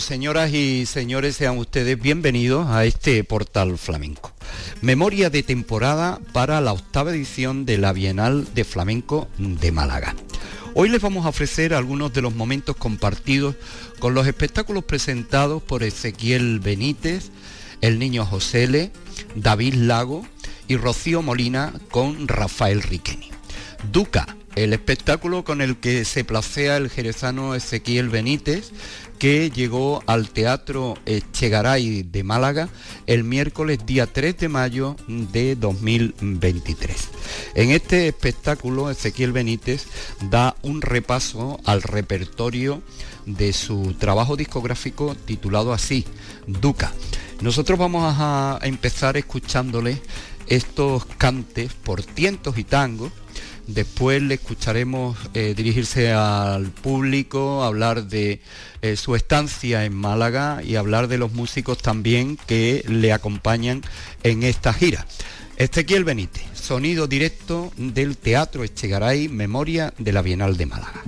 señoras y señores, sean ustedes bienvenidos a este portal flamenco. Memoria de temporada para la octava edición de la Bienal de Flamenco de Málaga. Hoy les vamos a ofrecer algunos de los momentos compartidos con los espectáculos presentados por Ezequiel Benítez, el niño Josele, David Lago y Rocío Molina con Rafael Riqueni. Duca, el espectáculo con el que se placea el jerezano Ezequiel Benítez, que llegó al Teatro Echegaray de Málaga el miércoles día 3 de mayo de 2023. En este espectáculo Ezequiel Benítez da un repaso al repertorio de su trabajo discográfico titulado así, Duca. Nosotros vamos a empezar escuchándole estos cantes por tientos y tangos Después le escucharemos eh, dirigirse al público, hablar de eh, su estancia en Málaga y hablar de los músicos también que le acompañan en esta gira. Ezequiel Benítez, sonido directo del Teatro Echegaray, Memoria de la Bienal de Málaga.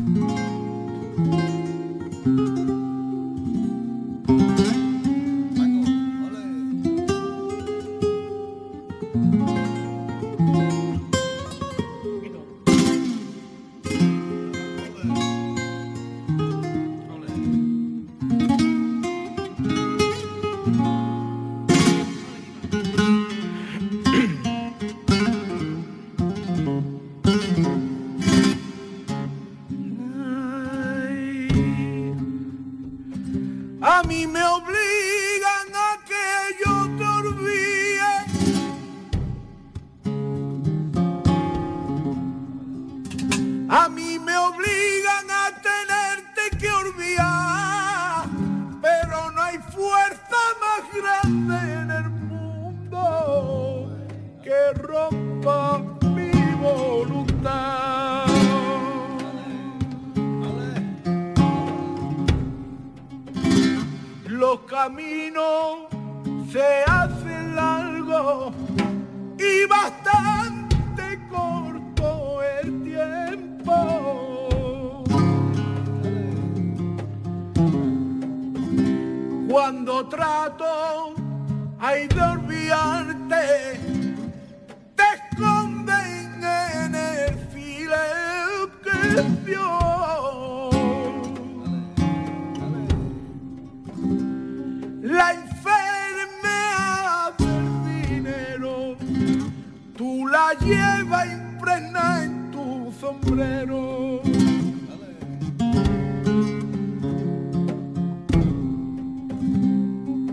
Tú la llevas impregnada en tu sombrero.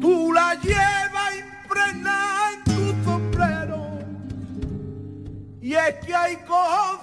Tú la llevas impregnada en tu sombrero. Y es que hay cosas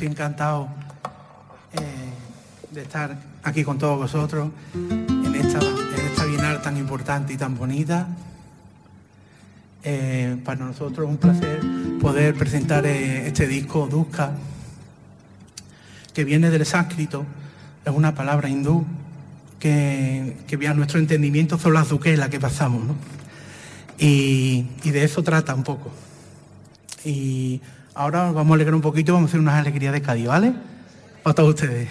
estoy encantado eh, de estar aquí con todos vosotros en esta, en esta bienal tan importante y tan bonita. Eh, para nosotros es un placer poder presentar eh, este disco Duska, que viene del sánscrito, es una palabra hindú que, que a nuestro entendimiento son las duquelas que pasamos. Y, y de eso trata un poco. Y ahora vamos a alegrar un poquito, vamos a hacer unas alegrías de Cádiz, ¿vale? Para todos ustedes.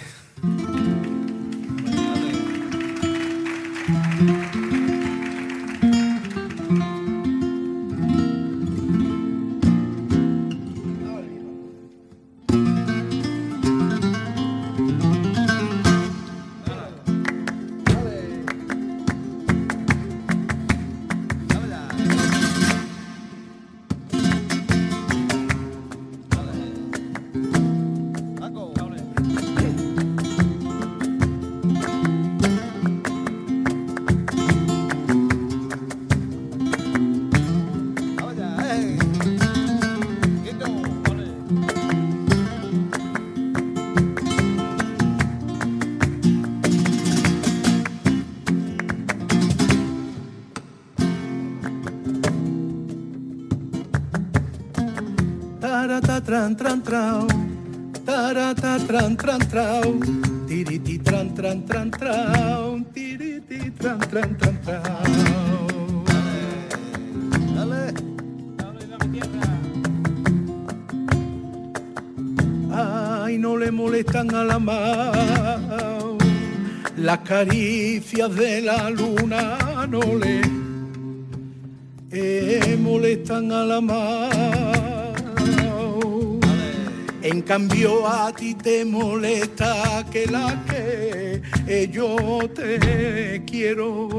En cambio a ti te molesta que la que eh, yo te quiero.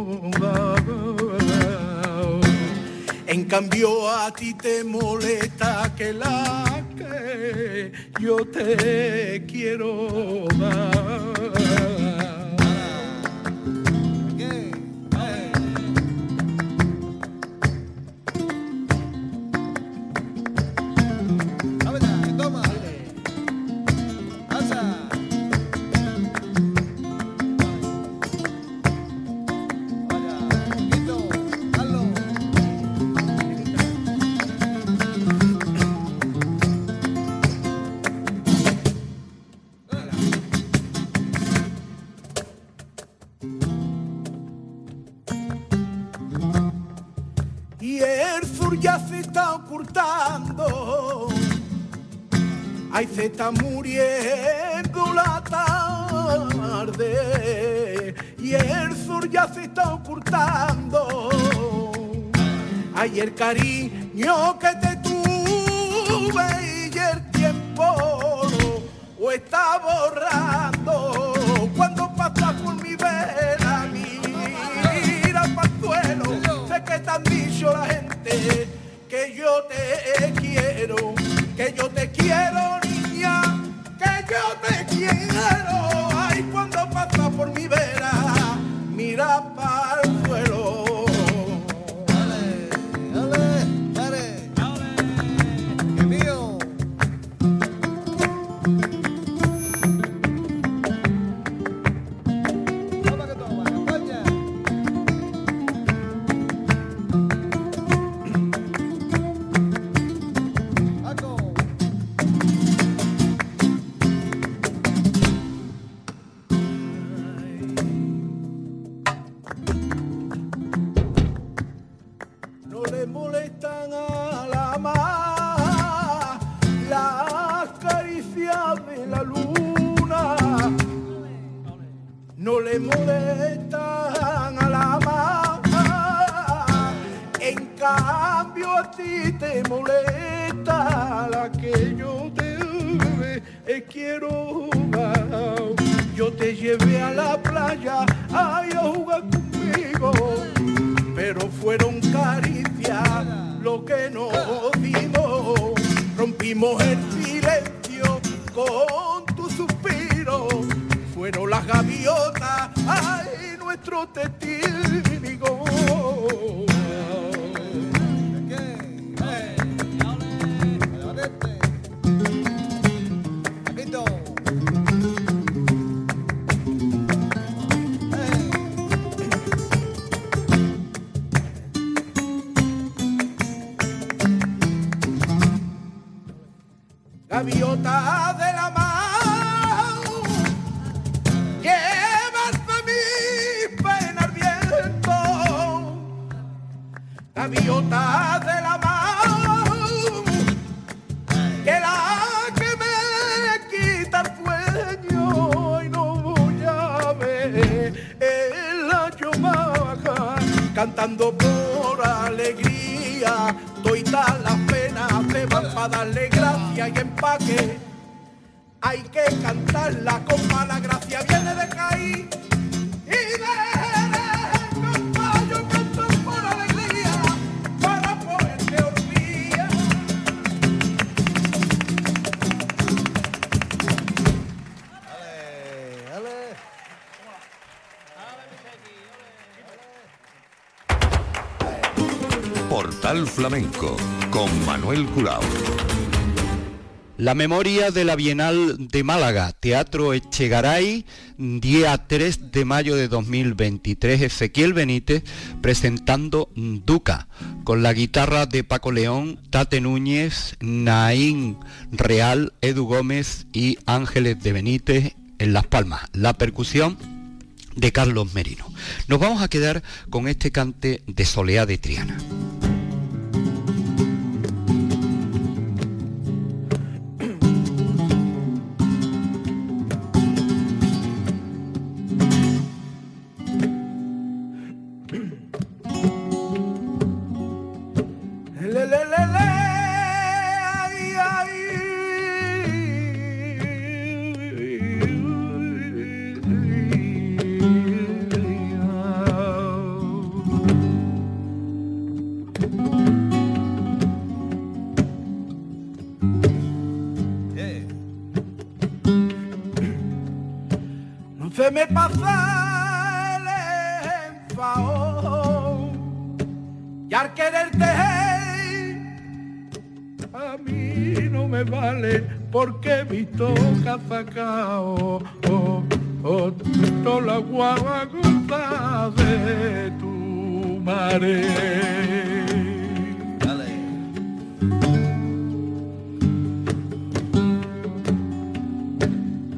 En cambio a ti te molesta que la que yo te quiero. ay, se está muriendo la tarde y el sur ya se está ocultando. Ay, el cariño que te tuve y el tiempo o está borrando cuando pasa por mi vela, mira, pastuelo, sé que te han dicho la gente que yo te he que yo te quiero. Cantando por alegría, todas las penas se van para darle gracia y empaque. Hay que cantarla con mala gracia, viene de caer Flamenco con Manuel Curao. La memoria de la Bienal de Málaga, Teatro Echegaray, día 3 de mayo de 2023, Ezequiel Benítez presentando Duca, con la guitarra de Paco León, Tate Núñez, Naín Real, Edu Gómez y Ángeles de Benítez en Las Palmas. La percusión de Carlos Merino. Nos vamos a quedar con este cante de Soleá de Triana. Me pasa el enfado y al quererte a mí no me vale porque mi toca sacao oh, oh, oh, la guagua de tu madre.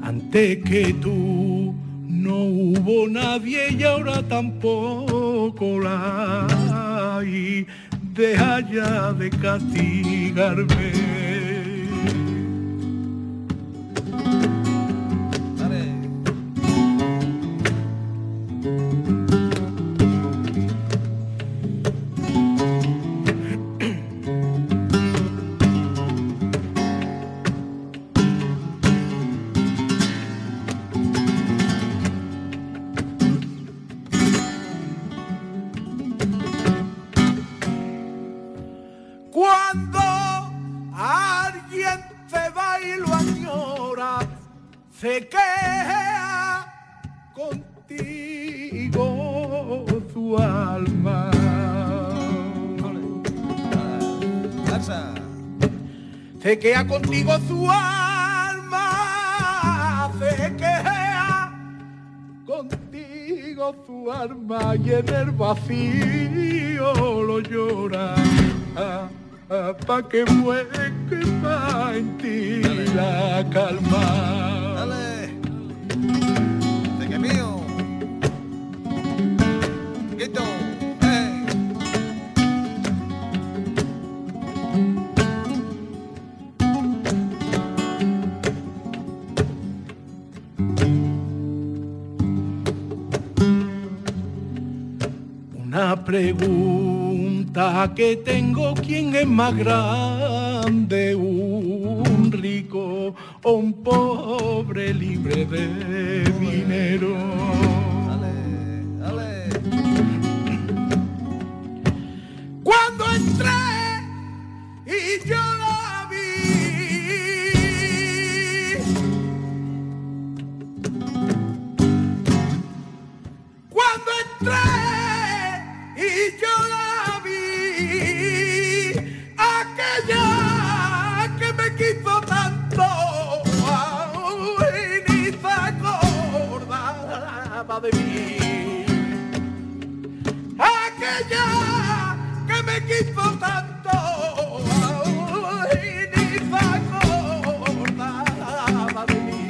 Antes que tú no hubo nadie y ahora tampoco la hay. Deja ya de castigarme. Queda contigo su alma, se queda contigo su alma y en el vacío lo llora. Ah, ah, pa' que muere que va en ti la calma. Pregunta que tengo, ¿quién es más grande? ¿Un rico o un pobre libre de dinero? De mí. Aquella que me quiso tanto, ay, ni se acordaba de mí.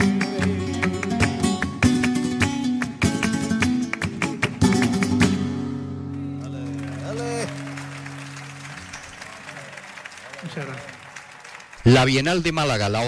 Muchas gracias. La Bienal de Málaga, la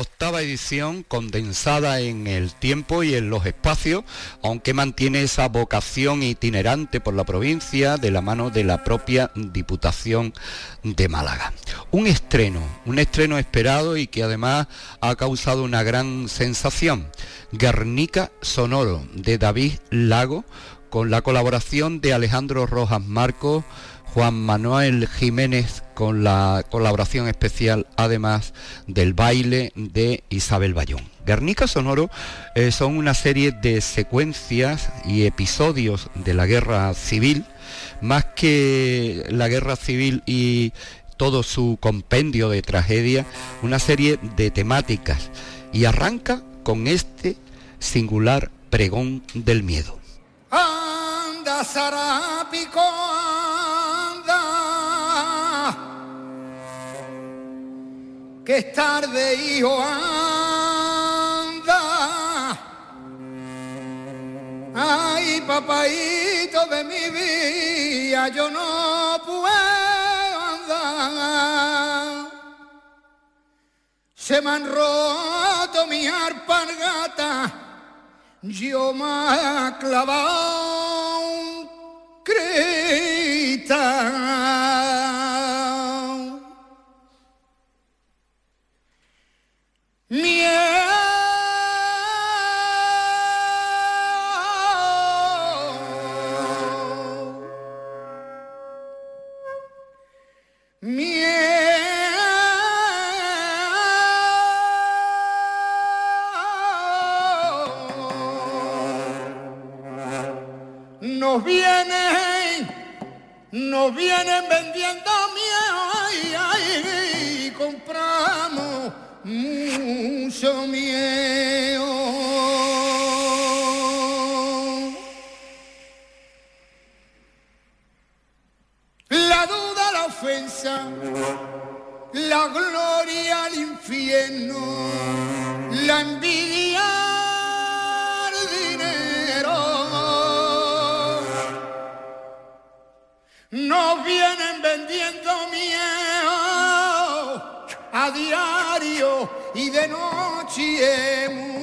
edición condensada en el tiempo y en los espacios, aunque mantiene esa vocación itinerante por la provincia de la mano de la propia Diputación de Málaga. Un estreno, un estreno esperado y que además ha causado una gran sensación. Guernica Sonoro de David Lago con la colaboración de Alejandro Rojas Marcos, Juan Manuel Jiménez con la colaboración especial además del baile de Isabel Bayón. Guernica Sonoro eh, son una serie de secuencias y episodios de la guerra civil, más que la guerra civil y todo su compendio de tragedia, una serie de temáticas y arranca con este singular pregón del miedo. Anda, Que es tarde, hijo, anda. Ay, papaito de mi vida, yo no puedo andar. Se me han roto mi alpargata yo me ha clavado un cristal. Nos vienen, vendiendo miedo ay, ay, y compramos mucho miedo. Y de noche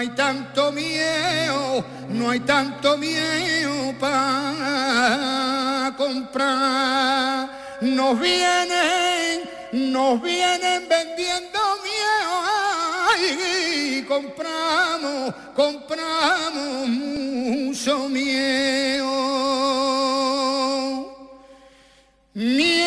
hay tanto miedo, no hay tanto miedo para comprar. Nos vienen, nos vienen vendiendo miedo. Y compramos, compramos mucho miedo. Miedo.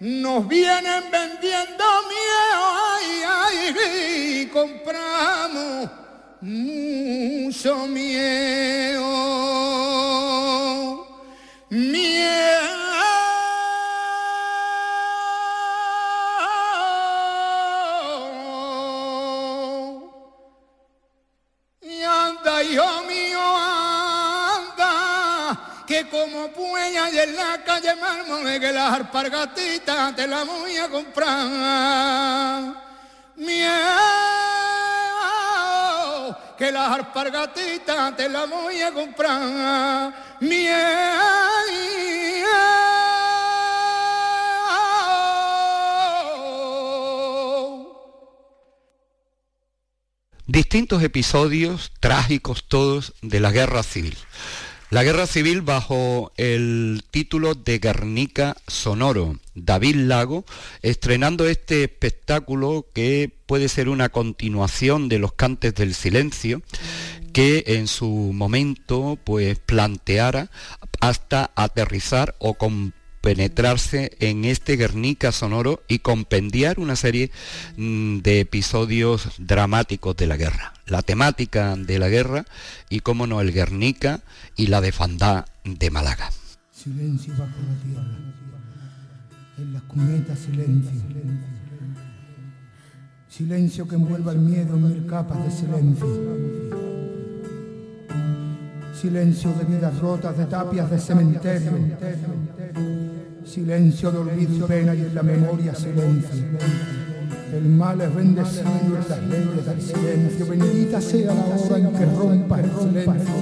Nos vienen vendiendo miedo, ay, ay, y compramos mucho miedo. Arpargatitas te la voy a comprar. Que las arpargatitas te la voy a comprar. Distintos episodios trágicos todos de la guerra civil. La guerra civil bajo el título de Guernica Sonoro, David Lago, estrenando este espectáculo que puede ser una continuación de Los Cantes del Silencio, que en su momento pues planteara hasta aterrizar o penetrarse en este Guernica sonoro y compendiar una serie mm, de episodios dramáticos de la guerra. La temática de la guerra y, cómo no, el Guernica y la defandá de Málaga. Silencio bajo la tierra, en las cunetas silencio. Silencio que envuelva el miedo en mil capas de silencio. Silencio de vidas rotas, de tapias de cementerio Silencio de olvido y pena y en la memoria silencio. El mal es bendecido en las leyes del silencio. Bendita sea la hora en que rompa el silencio.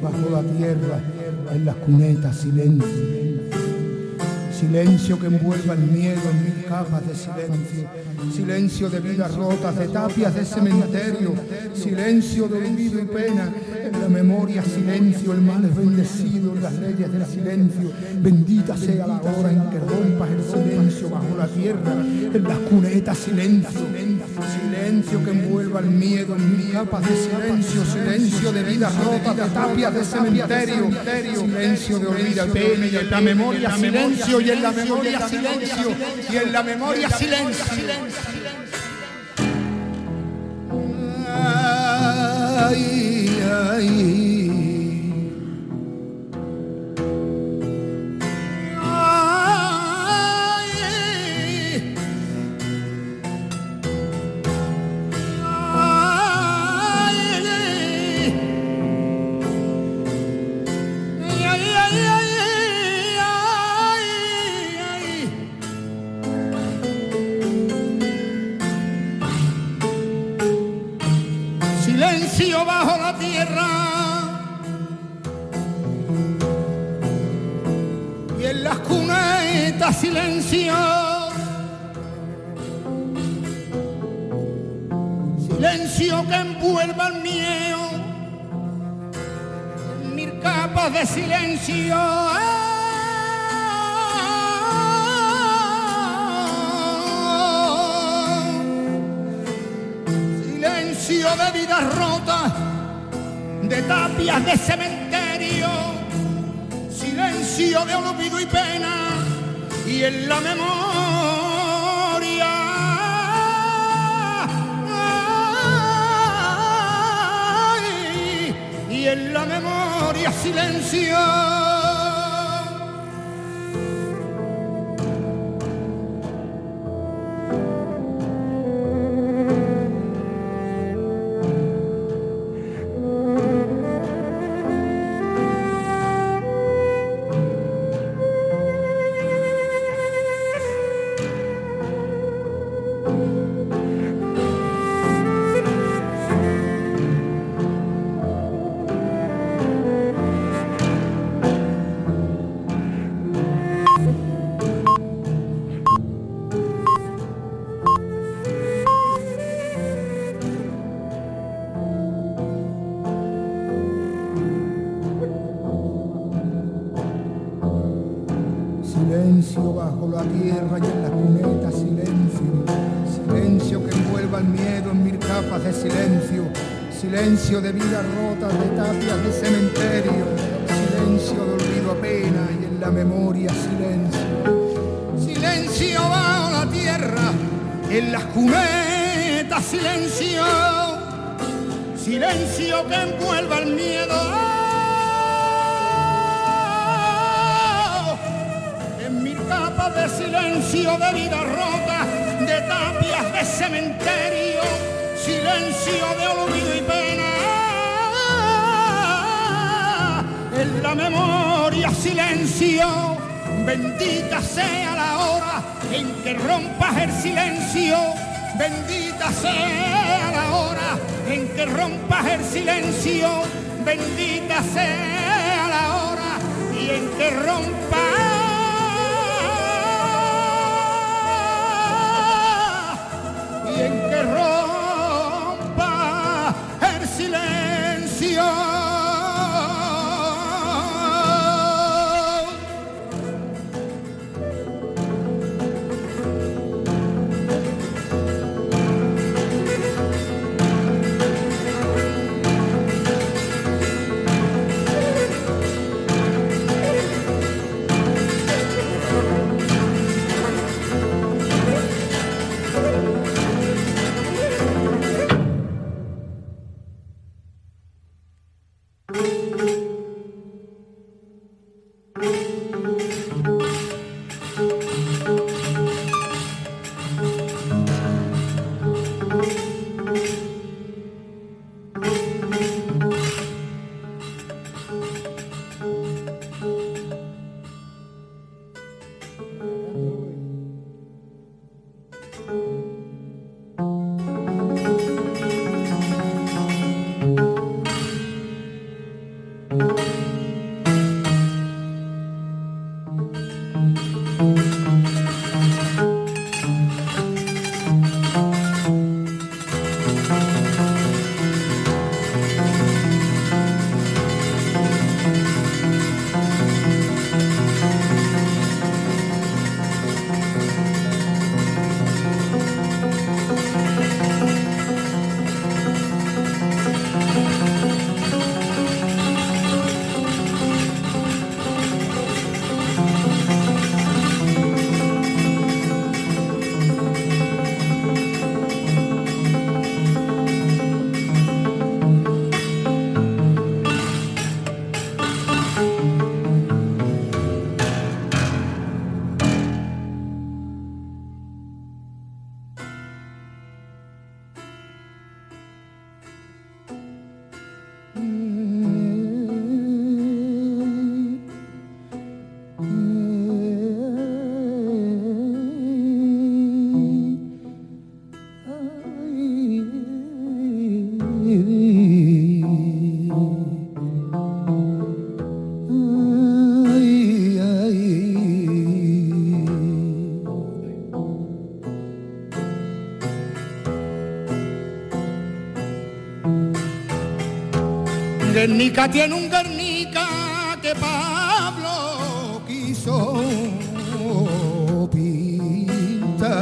Bajo la tierra, en las cunetas, silencio. Silencio que envuelva el miedo en mil capas de silencio. Silencio de vidas rotas, de tapias de cementerio. Silencio de olvido y pena. En la memoria silencio, el mal es bendecido en las leyes del silencio. Bendita sea la hora en que rompas el silencio bajo la tierra. En las cunetas silencio. Silencio que envuelva el miedo en mil capas de silencio. Silencio de vidas rotas, de tapias de cementerio. Silencio de olvido y pena. En la memoria silencio y en la memoria silencio, y en la memoria silencio. Ay, ay. Silencio que envuelva el miedo. Mil capas de silencio. Silencio de vidas rotas, de tapias de cementerio. Silencio de olvido y pena y en la memoria en la memoria silencio en las cunetas silencio, silencio que envuelva el miedo. En mi capa de silencio de vida rota, de tapias de cementerio, silencio de olvido y pena. En la memoria silencio Bendita sea la hora en que rompas el silencio. Bendita sea la hora en que rompas el silencio. Bendita sea la hora y en que rompas y en que rompa Guernica tiene un Guernica que Pablo quiso pintar.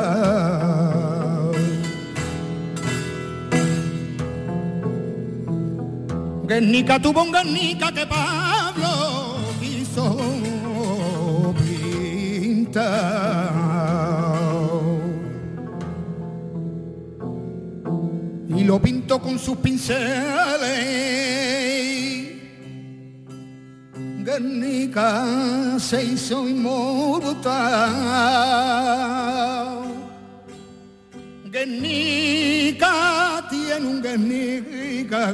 Guernica tuvo un Guernica que Pablo quiso pintar. Y lo pintó con sus pinceles Guernica se hizo inmortal. Guernica tiene un Guernica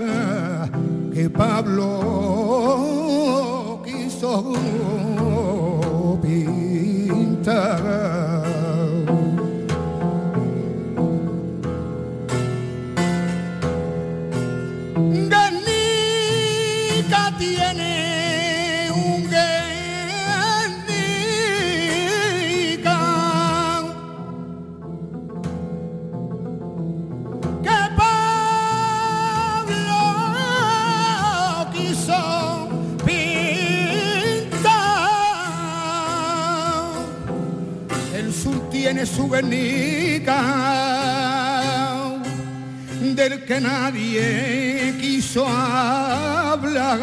que Pablo quiso pintar. Su Guernica, del que nadie quiso hablar.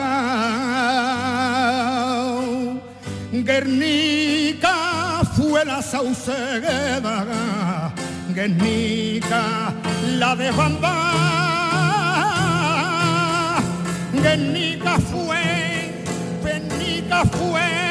Guernica fue la Sauceda, Guernica, la de. Guernica fue, Guernica fue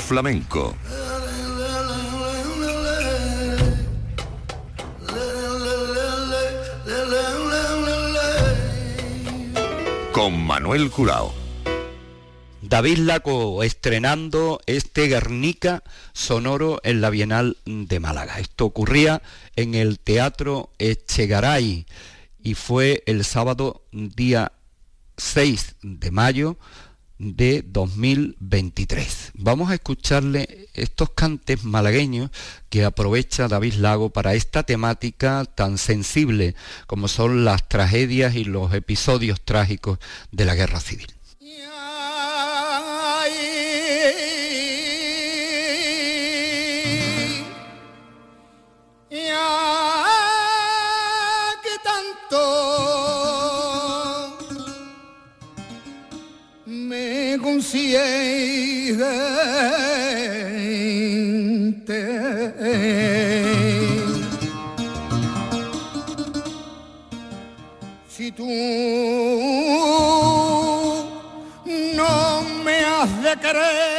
Flamenco. Con Manuel Curao. David Laco estrenando este Guernica sonoro en la Bienal de Málaga. Esto ocurría en el Teatro Echegaray y fue el sábado día 6 de mayo de 2023. Vamos a escucharle estos cantes malagueños que aprovecha David Lago para esta temática tan sensible como son las tragedias y los episodios trágicos de la guerra civil. Me consiente. Si tú no me has de querer,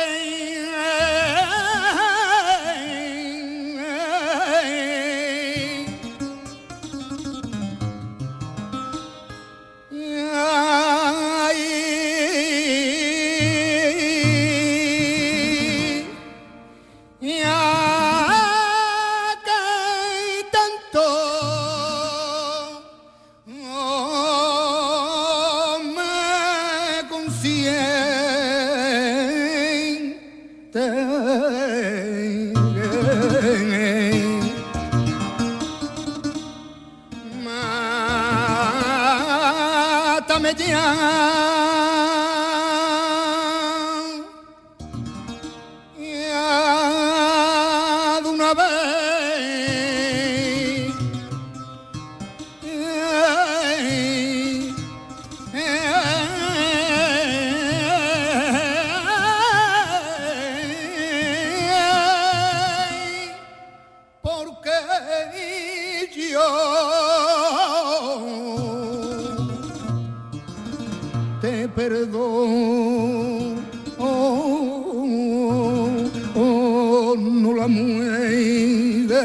te perdono oh, no la muerte.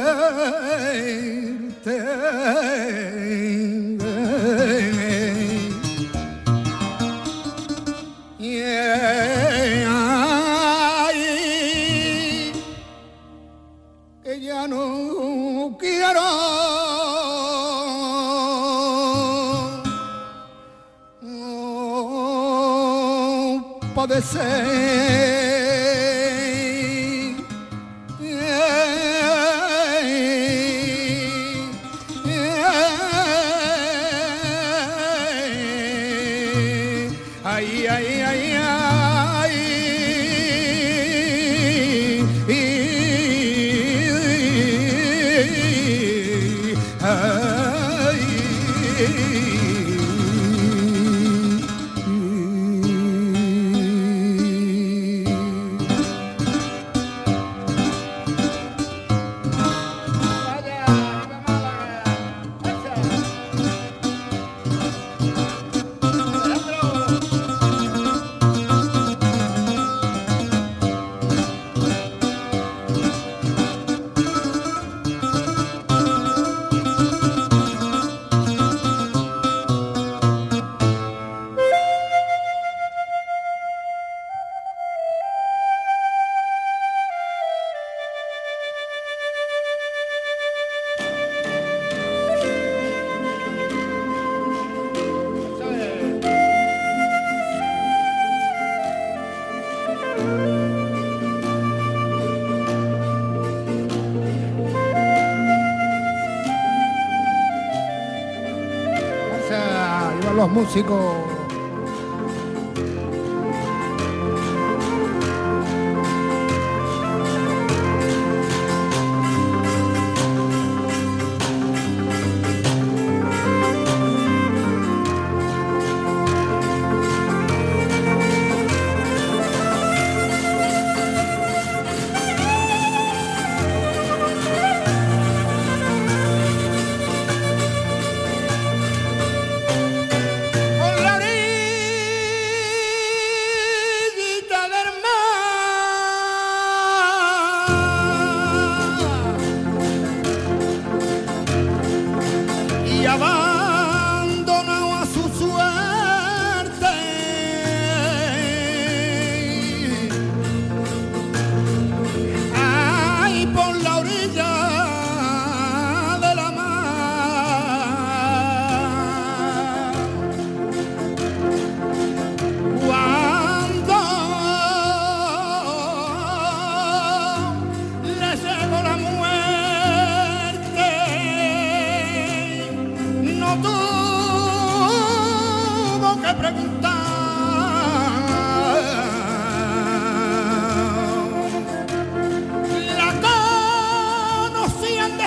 Los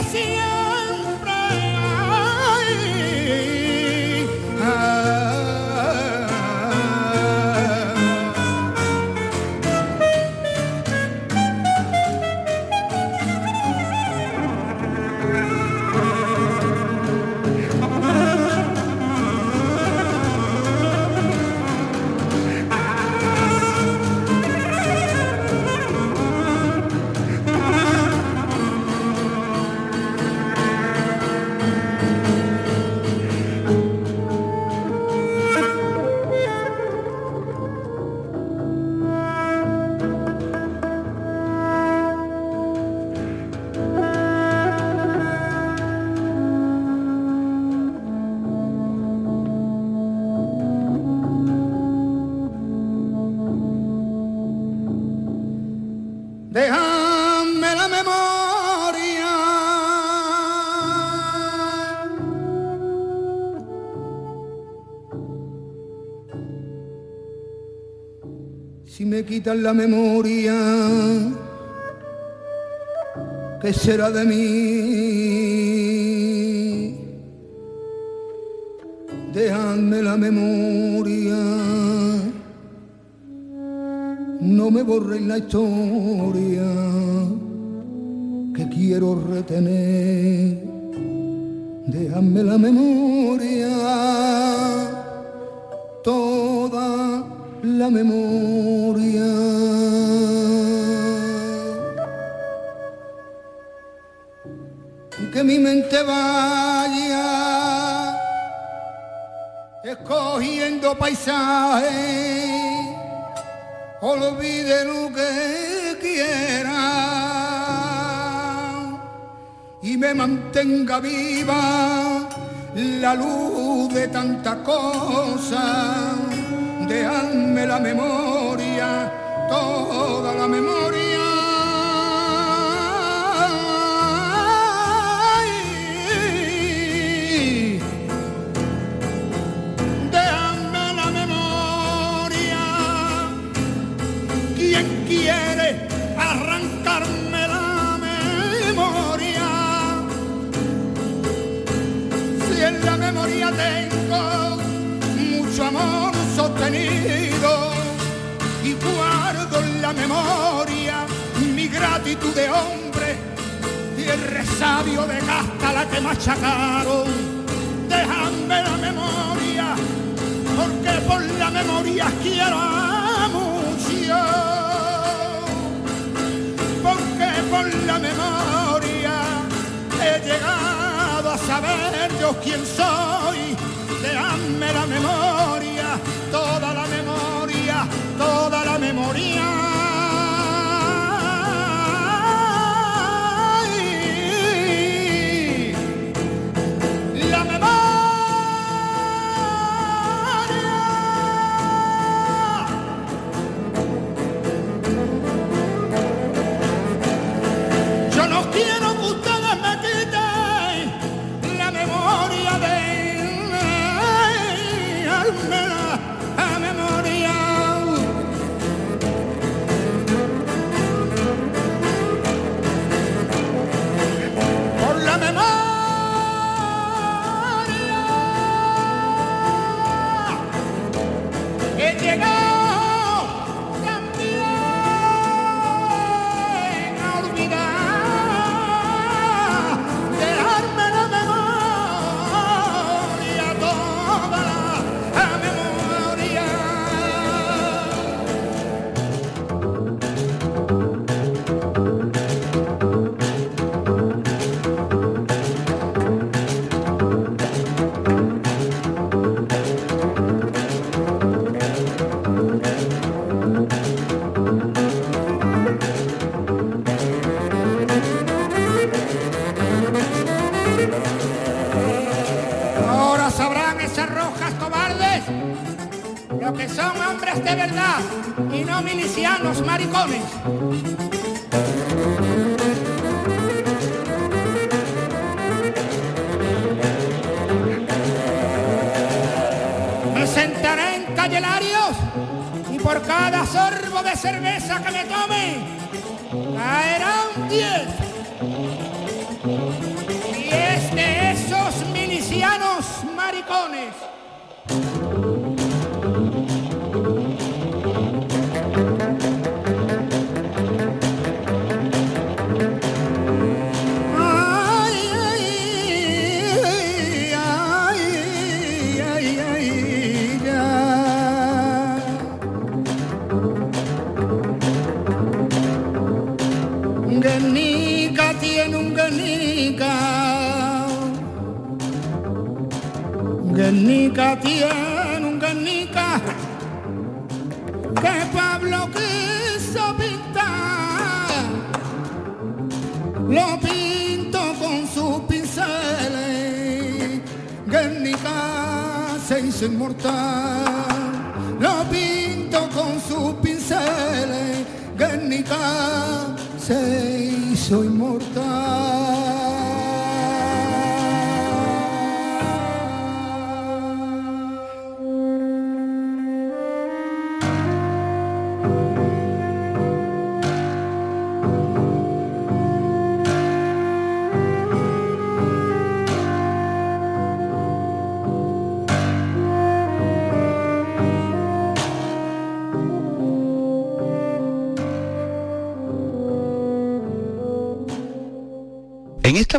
músicos. Quitan la memoria, ¿qué será de mí? Dejadme la memoria, no me borréis la historia que quiero retener. Dejadme la memoria, toda la memoria. Que mi mente vaya escogiendo paisajes, olvide lo que quiera y me mantenga viva la luz de tantas cosas Deadme la memoria, toda la memoria. Déjame la memoria. ¿Quién quiere arrancarme la memoria? Si en la memoria tengo mucho amor y guardo en la memoria mi gratitud de hombre y el resabio de casta la que machacaron. Déjame la memoria, porque por la memoria quiero mucho. Porque por la memoria he llegado a saber yo quién soy dame la memoria, toda la memoria, toda la memoria. La memoria. Yo no quiero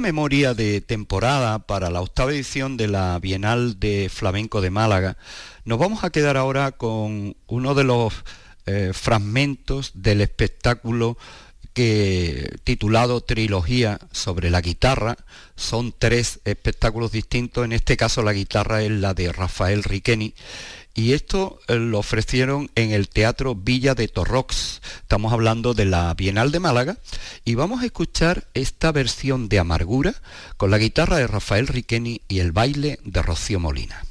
memoria de temporada para la octava edición de la Bienal de Flamenco de Málaga, nos vamos a quedar ahora con uno de los eh, fragmentos del espectáculo que titulado Trilogía sobre la guitarra. Son tres espectáculos distintos, en este caso la guitarra es la de Rafael Riqueni y esto eh, lo ofrecieron en el Teatro Villa de Torrox. Estamos hablando de la Bienal de Málaga y vamos a escuchar esta versión de Amargura con la guitarra de Rafael Riqueni y el baile de Rocío Molina.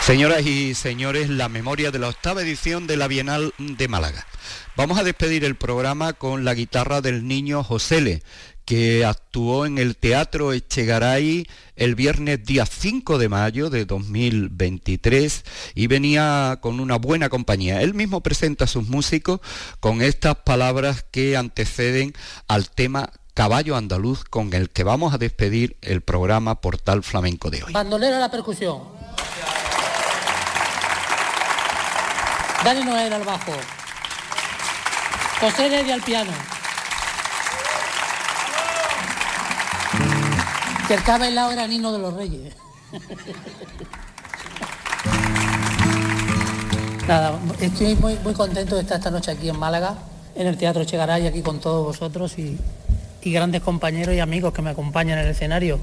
Señoras y señores, la memoria de la octava edición de la Bienal de Málaga. Vamos a despedir el programa con la guitarra del niño Josele, que actuó en el Teatro Echegaray el viernes día 5 de mayo de 2023 y venía con una buena compañía. Él mismo presenta a sus músicos con estas palabras que anteceden al tema Caballo Andaluz con el que vamos a despedir el programa Portal Flamenco de hoy. Bandolera la percusión. Dani Noel al bajo. José Heredia al piano. Que ha bailado era Nino de los Reyes. Nada, estoy muy, muy contento de estar esta noche aquí en Málaga, en el Teatro Chegaray, aquí con todos vosotros y, y grandes compañeros y amigos que me acompañan en el escenario.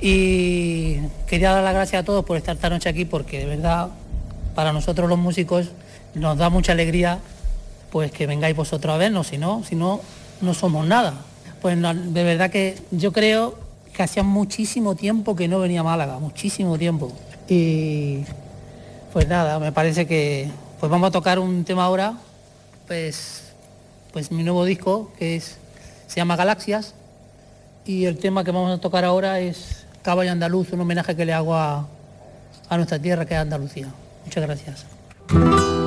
Y quería dar las gracias a todos por estar esta noche aquí porque de verdad para nosotros los músicos nos da mucha alegría pues que vengáis vosotros a vernos, si no, si no, no somos nada. Pues de verdad que yo creo que hacía muchísimo tiempo que no venía a Málaga, muchísimo tiempo. Y pues nada, me parece que pues vamos a tocar un tema ahora, pues, pues mi nuevo disco, que es, se llama Galaxias, y el tema que vamos a tocar ahora es Caballo Andaluz, un homenaje que le hago a, a nuestra tierra que es Andalucía. Muchas gracias.